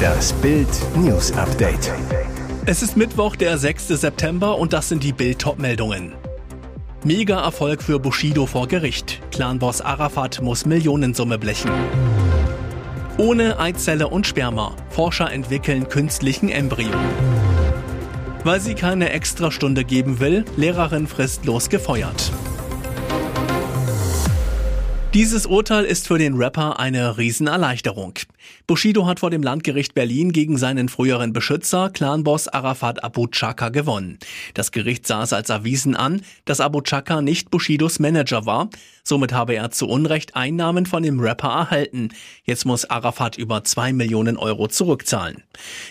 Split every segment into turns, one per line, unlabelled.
Das Bild News Update.
Es ist Mittwoch, der 6. September und das sind die Bild meldungen Mega Erfolg für Bushido vor Gericht. Clanboss Arafat muss Millionensumme blechen. Ohne Eizelle und Sperma. Forscher entwickeln künstlichen Embryo. Weil sie keine Extrastunde geben will, Lehrerin fristlos gefeuert. Dieses Urteil ist für den Rapper eine Riesenerleichterung. Bushido hat vor dem Landgericht Berlin gegen seinen früheren Beschützer, Clanboss Arafat Abu Chaka, gewonnen. Das Gericht sah es als erwiesen an, dass Abu Chaka nicht Bushidos Manager war. Somit habe er zu Unrecht Einnahmen von dem Rapper erhalten. Jetzt muss Arafat über zwei Millionen Euro zurückzahlen.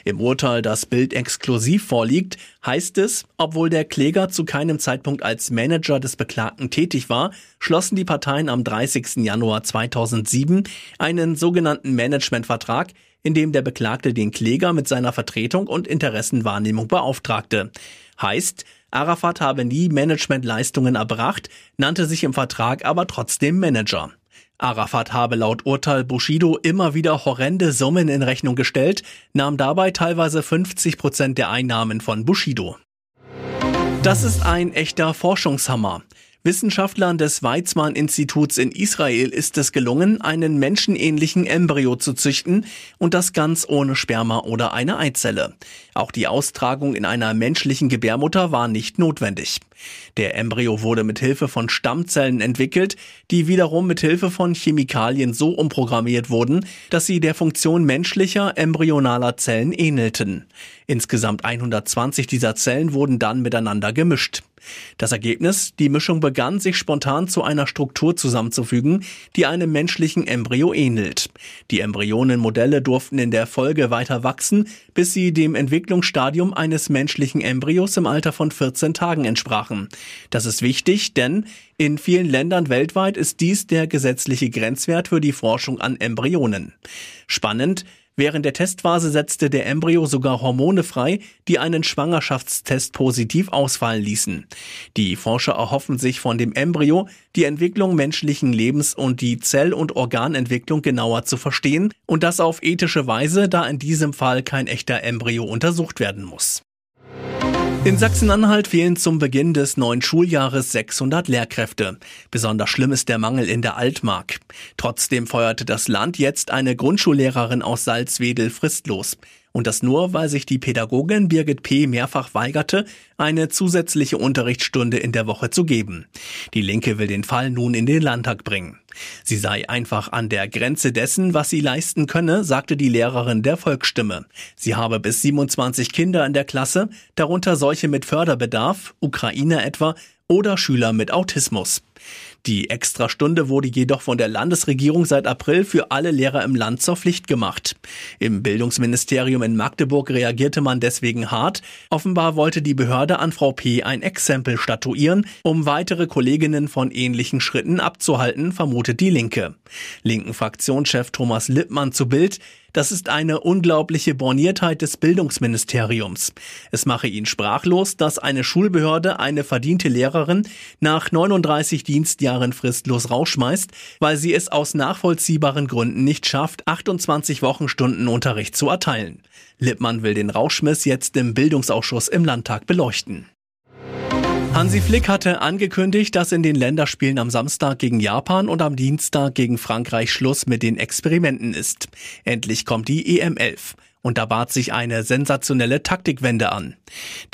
Im Urteil, das Bild exklusiv vorliegt, heißt es, obwohl der Kläger zu keinem Zeitpunkt als Manager des Beklagten tätig war, schlossen die Parteien am 30. Januar 2007 einen sogenannten Managementvertrag, in dem der Beklagte den Kläger mit seiner Vertretung und Interessenwahrnehmung beauftragte. Heißt, Arafat habe nie Managementleistungen erbracht, nannte sich im Vertrag aber trotzdem Manager. Arafat habe laut Urteil Bushido immer wieder horrende Summen in Rechnung gestellt, nahm dabei teilweise 50 Prozent der Einnahmen von Bushido. Das ist ein echter Forschungshammer. Wissenschaftlern des Weizmann-Instituts in Israel ist es gelungen, einen menschenähnlichen Embryo zu züchten und das ganz ohne Sperma oder eine Eizelle. Auch die Austragung in einer menschlichen Gebärmutter war nicht notwendig. Der Embryo wurde mit Hilfe von Stammzellen entwickelt, die wiederum mit Hilfe von Chemikalien so umprogrammiert wurden, dass sie der Funktion menschlicher embryonaler Zellen ähnelten. Insgesamt 120 dieser Zellen wurden dann miteinander gemischt. Das Ergebnis, die Mischung begann sich spontan zu einer Struktur zusammenzufügen, die einem menschlichen Embryo ähnelt. Die Embryonenmodelle durften in der Folge weiter wachsen, bis sie dem Entwicklungsstadium eines menschlichen Embryos im Alter von 14 Tagen entsprachen. Das ist wichtig, denn in vielen Ländern weltweit ist dies der gesetzliche Grenzwert für die Forschung an Embryonen. Spannend, Während der Testphase setzte der Embryo sogar Hormone frei, die einen Schwangerschaftstest positiv ausfallen ließen. Die Forscher erhoffen sich von dem Embryo, die Entwicklung menschlichen Lebens und die Zell- und Organentwicklung genauer zu verstehen und das auf ethische Weise, da in diesem Fall kein echter Embryo untersucht werden muss. In Sachsen-Anhalt fehlen zum Beginn des neuen Schuljahres 600 Lehrkräfte. Besonders schlimm ist der Mangel in der Altmark. Trotzdem feuerte das Land jetzt eine Grundschullehrerin aus Salzwedel fristlos. Und das nur, weil sich die Pädagogin Birgit P. mehrfach weigerte, eine zusätzliche Unterrichtsstunde in der Woche zu geben. Die Linke will den Fall nun in den Landtag bringen. Sie sei einfach an der Grenze dessen, was sie leisten könne, sagte die Lehrerin der Volksstimme. Sie habe bis 27 Kinder in der Klasse, darunter solche mit Förderbedarf, Ukrainer etwa, oder Schüler mit Autismus. Die Extrastunde wurde jedoch von der Landesregierung seit April für alle Lehrer im Land zur Pflicht gemacht. Im Bildungsministerium in Magdeburg reagierte man deswegen hart. Offenbar wollte die Behörde an Frau P. ein Exempel statuieren, um weitere Kolleginnen von ähnlichen Schritten abzuhalten, vermutet die Linke. Linken Fraktionschef Thomas Lippmann zu Bild, das ist eine unglaubliche Borniertheit des Bildungsministeriums. Es mache ihn sprachlos, dass eine Schulbehörde eine verdiente Lehrerin nach 39 Dienstjahren fristlos rausschmeißt, weil sie es aus nachvollziehbaren Gründen nicht schafft, 28 Wochenstunden Unterricht zu erteilen. Lippmann will den Rauschmiss jetzt im Bildungsausschuss im Landtag beleuchten. Hansi Flick hatte angekündigt, dass in den Länderspielen am Samstag gegen Japan und am Dienstag gegen Frankreich Schluss mit den Experimenten ist. Endlich kommt die EM11. Und da bat sich eine sensationelle Taktikwende an.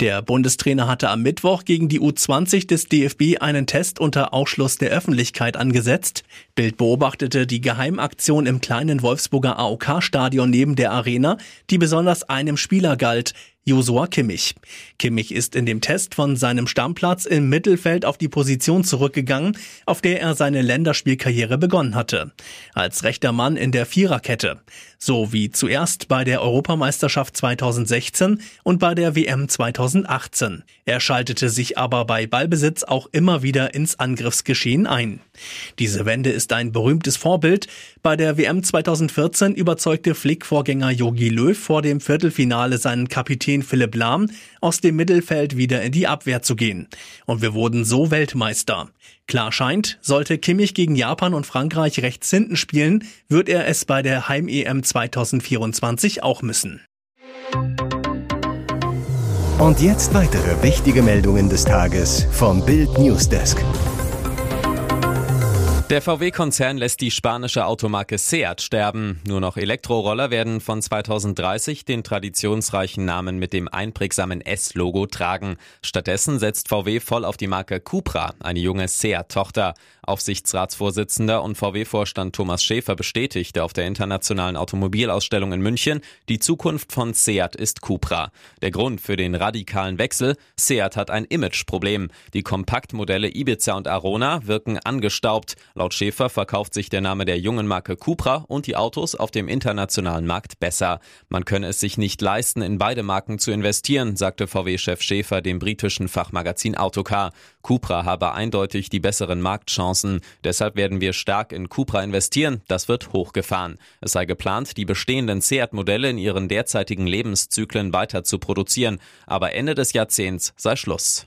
Der Bundestrainer hatte am Mittwoch gegen die U20 des DFB einen Test unter Ausschluss der Öffentlichkeit angesetzt. Bild beobachtete die Geheimaktion im kleinen Wolfsburger AOK-Stadion neben der Arena, die besonders einem Spieler galt, Josua Kimmich. Kimmich ist in dem Test von seinem Stammplatz im Mittelfeld auf die Position zurückgegangen, auf der er seine Länderspielkarriere begonnen hatte. Als rechter Mann in der Viererkette. So wie zuerst bei der Europameisterschaft 2016 und bei der WM 2018. Er schaltete sich aber bei Ballbesitz auch immer wieder ins Angriffsgeschehen ein. Diese Wende ist ein berühmtes Vorbild. Bei der WM 2014 überzeugte Flick-Vorgänger Jogi Löw vor dem Viertelfinale seinen Kapitän Philipp Lahm, aus dem Mittelfeld wieder in die Abwehr zu gehen. Und wir wurden so Weltmeister. Klar scheint, sollte Kimmich gegen Japan und Frankreich rechts hinten spielen, wird er es bei der Heim-EM 2024 auch müssen.
Und jetzt weitere wichtige Meldungen des Tages vom Bild Newsdesk.
Der VW-Konzern lässt die spanische Automarke Seat sterben. Nur noch Elektroroller werden von 2030 den traditionsreichen Namen mit dem einprägsamen S-Logo tragen. Stattdessen setzt VW voll auf die Marke Cupra, eine junge Seat-Tochter. Aufsichtsratsvorsitzender und VW-Vorstand Thomas Schäfer bestätigte auf der internationalen Automobilausstellung in München, die Zukunft von Seat ist Cupra. Der Grund für den radikalen Wechsel? Seat hat ein Imageproblem. Die Kompaktmodelle Ibiza und Arona wirken angestaubt. Laut Schäfer verkauft sich der Name der jungen Marke Cupra und die Autos auf dem internationalen Markt besser. Man könne es sich nicht leisten, in beide Marken zu investieren, sagte VW-Chef Schäfer dem britischen Fachmagazin Autocar. Cupra habe eindeutig die besseren Marktchancen. Deshalb werden wir stark in Cupra investieren. Das wird hochgefahren. Es sei geplant, die bestehenden Seat-Modelle in ihren derzeitigen Lebenszyklen weiter zu produzieren. Aber Ende des Jahrzehnts sei Schluss.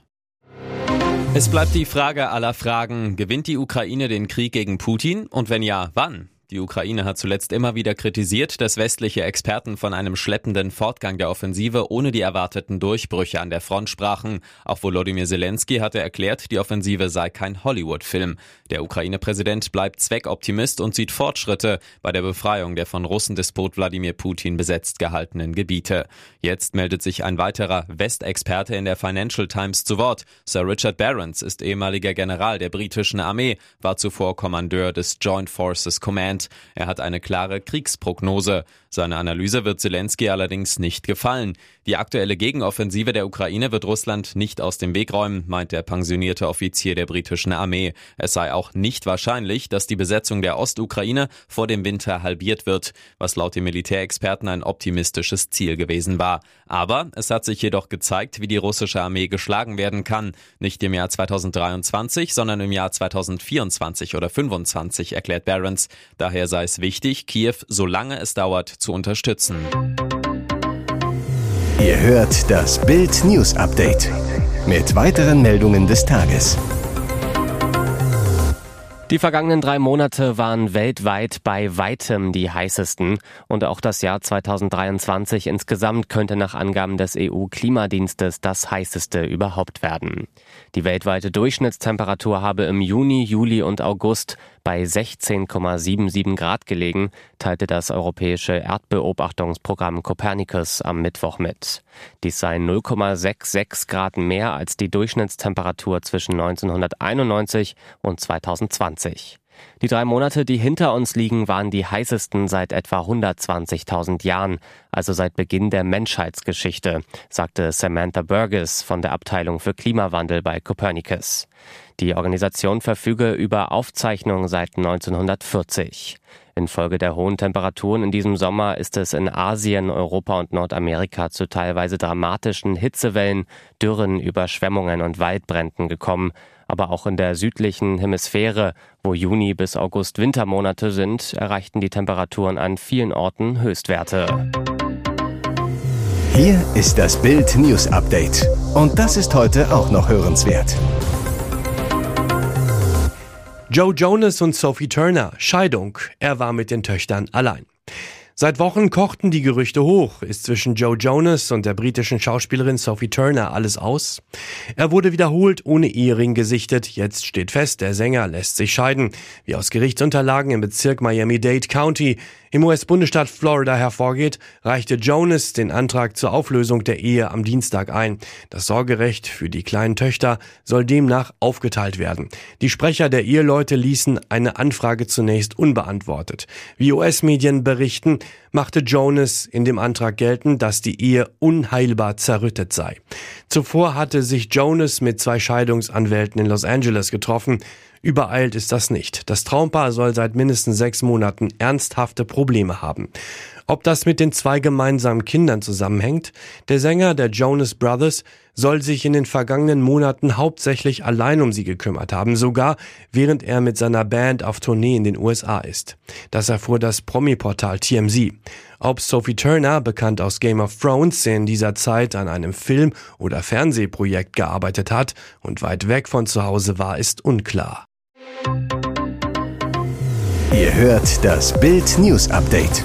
Es bleibt die Frage aller Fragen. Gewinnt die Ukraine den Krieg gegen Putin? Und wenn ja, wann? Die Ukraine hat zuletzt immer wieder kritisiert, dass westliche Experten von einem schleppenden Fortgang der Offensive ohne die erwarteten Durchbrüche an der Front sprachen. Auch Volodymyr Zelensky hatte erklärt, die Offensive sei kein Hollywood-Film. Der Ukraine-Präsident bleibt Zweckoptimist und sieht Fortschritte bei der Befreiung der von Russendespot Wladimir Putin besetzt gehaltenen Gebiete. Jetzt meldet sich ein weiterer Westexperte in der Financial Times zu Wort. Sir Richard Barons ist ehemaliger General der britischen Armee, war zuvor Kommandeur des Joint Forces Command. Er hat eine klare Kriegsprognose. Seine Analyse wird Zelensky allerdings nicht gefallen. Die aktuelle Gegenoffensive der Ukraine wird Russland nicht aus dem Weg räumen, meint der pensionierte Offizier der britischen Armee. Es sei auch nicht wahrscheinlich, dass die Besetzung der Ostukraine vor dem Winter halbiert wird, was laut den Militärexperten ein optimistisches Ziel gewesen war. Aber es hat sich jedoch gezeigt, wie die russische Armee geschlagen werden kann. Nicht im Jahr 2023, sondern im Jahr 2024 oder 2025, erklärt Barons. Daher sei es wichtig, Kiew, solange es dauert, zu unterstützen.
Ihr hört das Bild News Update mit weiteren Meldungen des Tages.
Die vergangenen drei Monate waren weltweit bei weitem die heißesten und auch das Jahr 2023 insgesamt könnte nach Angaben des EU-Klimadienstes das heißeste überhaupt werden. Die weltweite Durchschnittstemperatur habe im Juni, Juli und August bei 16,77 Grad gelegen, teilte das europäische Erdbeobachtungsprogramm Copernicus am Mittwoch mit. Dies sei 0,66 Grad mehr als die Durchschnittstemperatur zwischen 1991 und 2020. Die drei Monate, die hinter uns liegen, waren die heißesten seit etwa 120.000 Jahren, also seit Beginn der Menschheitsgeschichte, sagte Samantha Burgess von der Abteilung für Klimawandel bei Copernicus. Die Organisation verfüge über Aufzeichnungen seit 1940. Infolge der hohen Temperaturen in diesem Sommer ist es in Asien, Europa und Nordamerika zu teilweise dramatischen Hitzewellen, Dürren, Überschwemmungen und Waldbränden gekommen, aber auch in der südlichen Hemisphäre, wo Juni bis August Wintermonate sind, erreichten die Temperaturen an vielen Orten Höchstwerte.
Hier ist das Bild News Update. Und das ist heute auch noch hörenswert.
Joe Jonas und Sophie Turner, Scheidung. Er war mit den Töchtern allein. Seit Wochen kochten die Gerüchte hoch. Ist zwischen Joe Jonas und der britischen Schauspielerin Sophie Turner alles aus? Er wurde wiederholt ohne Ehering gesichtet. Jetzt steht fest, der Sänger lässt sich scheiden. Wie aus Gerichtsunterlagen im Bezirk Miami-Dade County im US-Bundesstaat Florida hervorgeht, reichte Jonas den Antrag zur Auflösung der Ehe am Dienstag ein. Das Sorgerecht für die kleinen Töchter soll demnach aufgeteilt werden. Die Sprecher der Eheleute ließen eine Anfrage zunächst unbeantwortet. Wie US-Medien berichten, machte Jonas in dem Antrag geltend, dass die Ehe unheilbar zerrüttet sei. Zuvor hatte sich Jonas mit zwei Scheidungsanwälten in Los Angeles getroffen. Übereilt ist das nicht. Das Traumpaar soll seit mindestens sechs Monaten ernsthafte Probleme haben. Ob das mit den zwei gemeinsamen Kindern zusammenhängt? Der Sänger der Jonas Brothers soll sich in den vergangenen Monaten hauptsächlich allein um sie gekümmert haben, sogar während er mit seiner Band auf Tournee in den USA ist. Das erfuhr das Promi-Portal TMZ. Ob Sophie Turner, bekannt aus Game of Thrones, in dieser Zeit an einem Film- oder Fernsehprojekt gearbeitet hat und weit weg von zu Hause war, ist unklar.
Ihr hört das Bild News Update.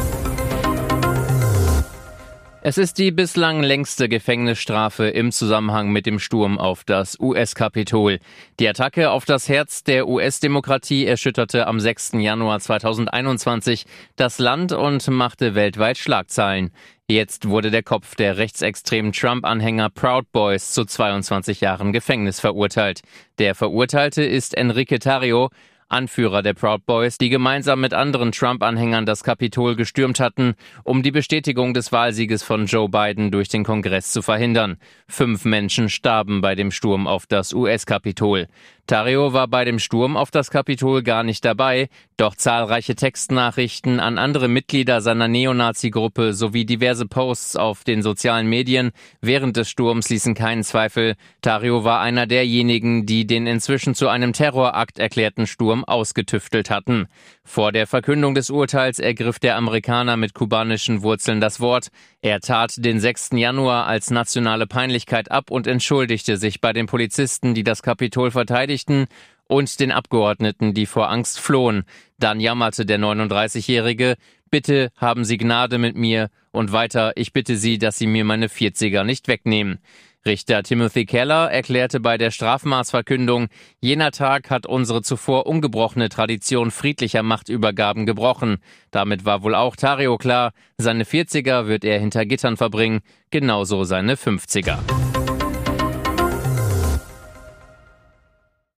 Es ist die bislang längste Gefängnisstrafe im Zusammenhang mit dem Sturm auf das US-Kapitol. Die Attacke auf das Herz der US-Demokratie erschütterte am 6. Januar 2021 das Land und machte weltweit Schlagzeilen. Jetzt wurde der Kopf der rechtsextremen Trump-Anhänger Proud Boys zu 22 Jahren Gefängnis verurteilt. Der Verurteilte ist Enrique Tario, Anführer der Proud Boys, die gemeinsam mit anderen Trump-Anhängern das Kapitol gestürmt hatten, um die Bestätigung des Wahlsieges von Joe Biden durch den Kongress zu verhindern. Fünf Menschen starben bei dem Sturm auf das US-Kapitol. Tario war bei dem Sturm auf das Kapitol gar nicht dabei, doch zahlreiche Textnachrichten an andere Mitglieder seiner Neonazi-Gruppe sowie diverse Posts auf den sozialen Medien während des Sturms ließen keinen Zweifel, Tario war einer derjenigen, die den inzwischen zu einem Terrorakt erklärten Sturm ausgetüftelt hatten. Vor der Verkündung des Urteils ergriff der Amerikaner mit kubanischen Wurzeln das Wort. Er tat den 6. Januar als nationale Peinlichkeit ab und entschuldigte sich bei den Polizisten, die das Kapitol verteidigten, und den Abgeordneten, die vor Angst flohen. Dann jammerte der 39-Jährige, bitte haben Sie Gnade mit mir und weiter, ich bitte Sie, dass Sie mir meine 40er nicht wegnehmen. Richter Timothy Keller erklärte bei der Strafmaßverkündung, jener Tag hat unsere zuvor ungebrochene Tradition friedlicher Machtübergaben gebrochen. Damit war wohl auch Tario klar, seine 40er wird er hinter Gittern verbringen, genauso seine 50er.